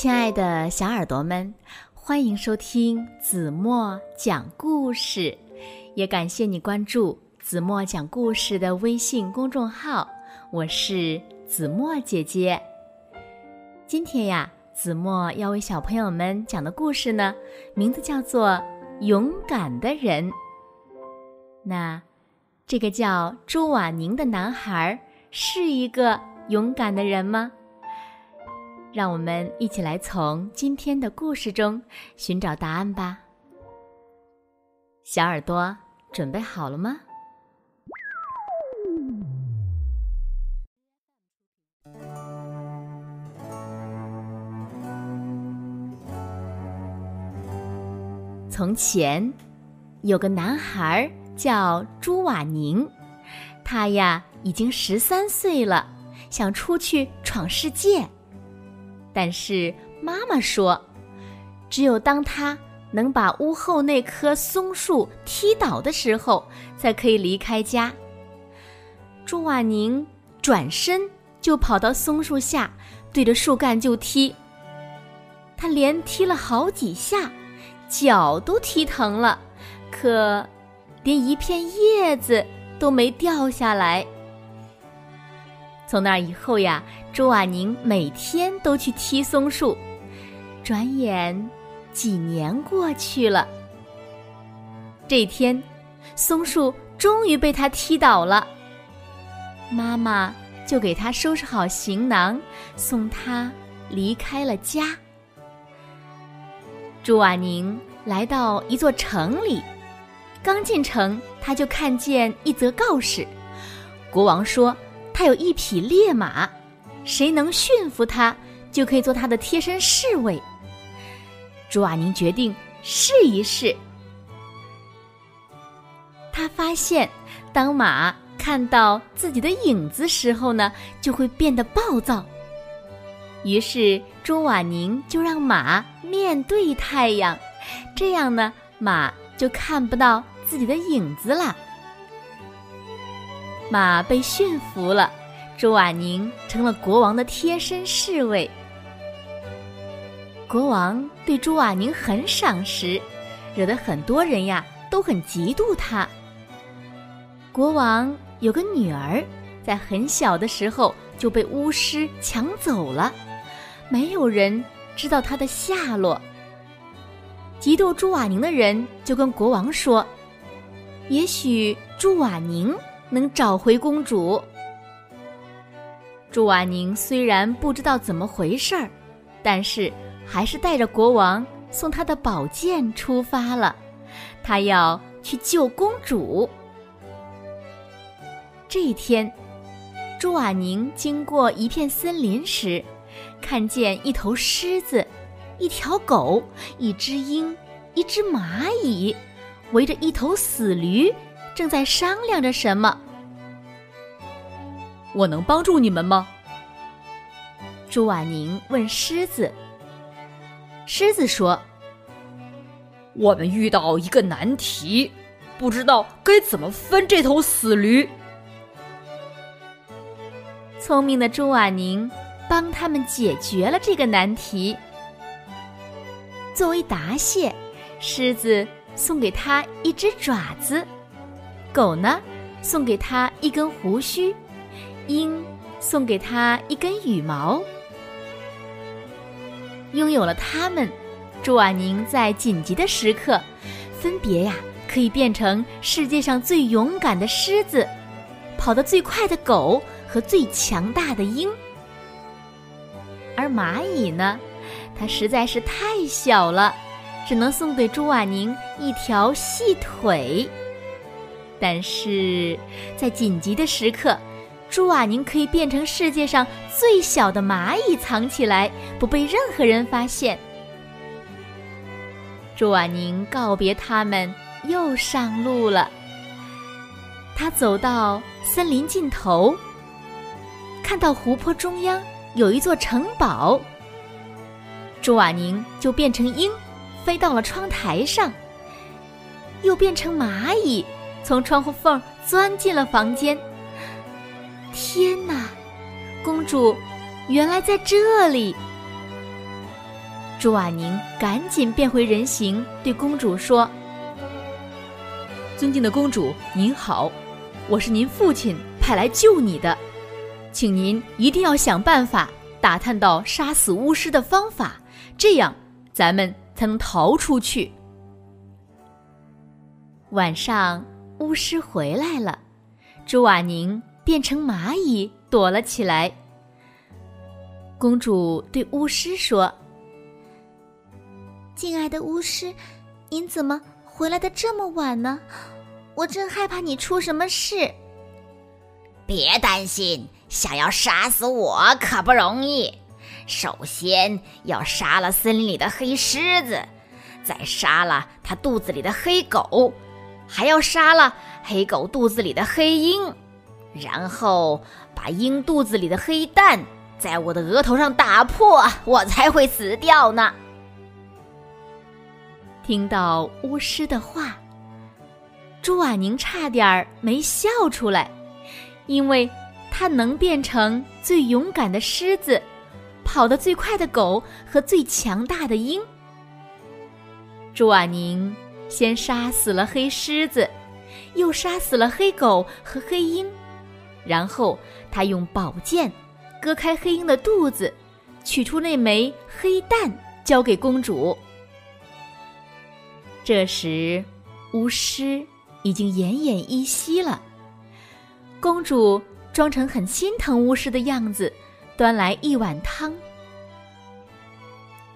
亲爱的小耳朵们，欢迎收听子墨讲故事，也感谢你关注子墨讲故事的微信公众号。我是子墨姐姐。今天呀，子墨要为小朋友们讲的故事呢，名字叫做《勇敢的人》。那这个叫朱瓦宁的男孩是一个勇敢的人吗？让我们一起来从今天的故事中寻找答案吧。小耳朵准备好了吗？从前，有个男孩叫朱瓦宁，他呀已经十三岁了，想出去闯世界。但是妈妈说，只有当他能把屋后那棵松树踢倒的时候，才可以离开家。朱瓦宁转身就跑到松树下，对着树干就踢。他连踢了好几下，脚都踢疼了，可连一片叶子都没掉下来。从那以后呀。朱瓦宁每天都去踢松树，转眼几年过去了。这天，松树终于被他踢倒了。妈妈就给他收拾好行囊，送他离开了家。朱瓦宁来到一座城里，刚进城，他就看见一则告示：国王说他有一匹烈马。谁能驯服它，就可以做他的贴身侍卫。朱瓦宁决定试一试。他发现，当马看到自己的影子时候呢，就会变得暴躁。于是，朱瓦宁就让马面对太阳，这样呢，马就看不到自己的影子了。马被驯服了。朱瓦宁成了国王的贴身侍卫。国王对朱瓦宁很赏识，惹得很多人呀都很嫉妒他。国王有个女儿，在很小的时候就被巫师抢走了，没有人知道她的下落。嫉妒朱瓦宁的人就跟国王说：“也许朱瓦宁能找回公主。”朱瓦宁虽然不知道怎么回事儿，但是还是带着国王送他的宝剑出发了。他要去救公主。这一天，朱瓦宁经过一片森林时，看见一头狮子、一条狗、一只鹰、一只蚂蚁，围着一头死驴，正在商量着什么。我能帮助你们吗？朱婉宁问狮子。狮子说：“我们遇到一个难题，不知道该怎么分这头死驴。”聪明的朱婉宁帮他们解决了这个难题。作为答谢，狮子送给他一只爪子，狗呢送给他一根胡须。鹰送给他一根羽毛，拥有了它们，朱瓦宁在紧急的时刻，分别呀可以变成世界上最勇敢的狮子，跑得最快的狗和最强大的鹰。而蚂蚁呢，它实在是太小了，只能送给朱瓦宁一条细腿。但是在紧急的时刻。朱瓦宁可以变成世界上最小的蚂蚁，藏起来不被任何人发现。朱瓦宁告别他们，又上路了。他走到森林尽头，看到湖泊中央有一座城堡。朱瓦宁就变成鹰，飞到了窗台上，又变成蚂蚁，从窗户缝钻进了房间。天哪，公主，原来在这里！朱瓦宁赶紧变回人形，对公主说：“尊敬的公主，您好，我是您父亲派来救你的，请您一定要想办法打探到杀死巫师的方法，这样咱们才能逃出去。”晚上，巫师回来了，朱瓦宁变成蚂蚁躲了起来。公主对巫师说：“敬爱的巫师，您怎么回来的这么晚呢？我真害怕你出什么事。”别担心，想要杀死我可不容易。首先要杀了森林里的黑狮子，再杀了它肚子里的黑狗。还要杀了黑狗肚子里的黑鹰，然后把鹰肚子里的黑蛋在我的额头上打破，我才会死掉呢。听到巫师的话，朱瓦宁差点儿没笑出来，因为他能变成最勇敢的狮子，跑得最快的狗和最强大的鹰。朱瓦宁。先杀死了黑狮子，又杀死了黑狗和黑鹰，然后他用宝剑割开黑鹰的肚子，取出那枚黑蛋，交给公主。这时，巫师已经奄奄一息了。公主装成很心疼巫师的样子，端来一碗汤。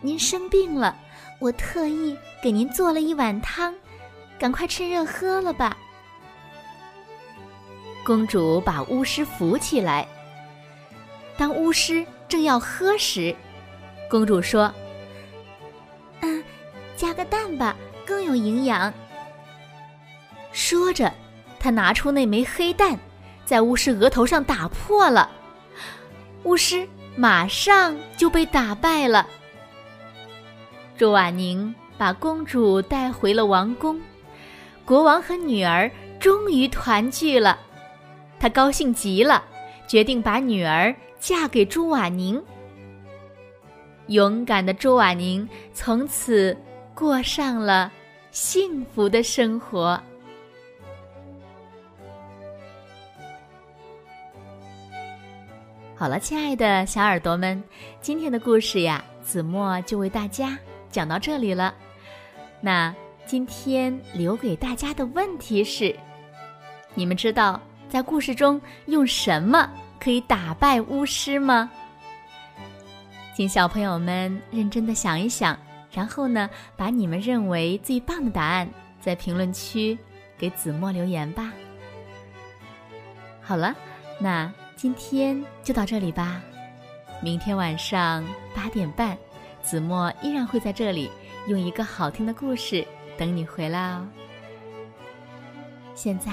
您生病了。我特意给您做了一碗汤，赶快趁热喝了吧。公主把巫师扶起来。当巫师正要喝时，公主说：“嗯，加个蛋吧，更有营养。”说着，她拿出那枚黑蛋，在巫师额头上打破了。巫师马上就被打败了。朱瓦宁把公主带回了王宫，国王和女儿终于团聚了，他高兴极了，决定把女儿嫁给朱瓦宁。勇敢的朱瓦宁从此过上了幸福的生活。好了，亲爱的小耳朵们，今天的故事呀，子墨就为大家。讲到这里了，那今天留给大家的问题是：你们知道在故事中用什么可以打败巫师吗？请小朋友们认真的想一想，然后呢，把你们认为最棒的答案在评论区给子墨留言吧。好了，那今天就到这里吧，明天晚上八点半。子墨依然会在这里，用一个好听的故事等你回来哦。现在，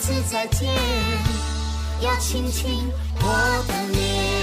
次再见，要亲亲我的脸。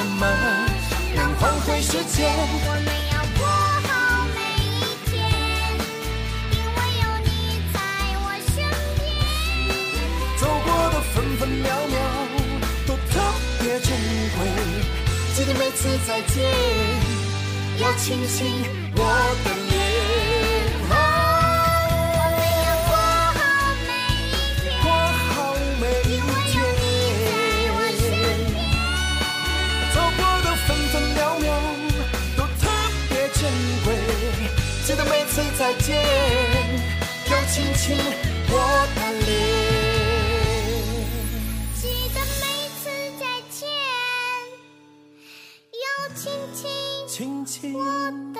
什么能换回时间？我们要过好每一天，因为有你在我身边。走过的分分秒秒都特别珍贵，记得每次再见要亲亲我的脸。再见要亲亲我的脸。记得每次再见要亲亲。我的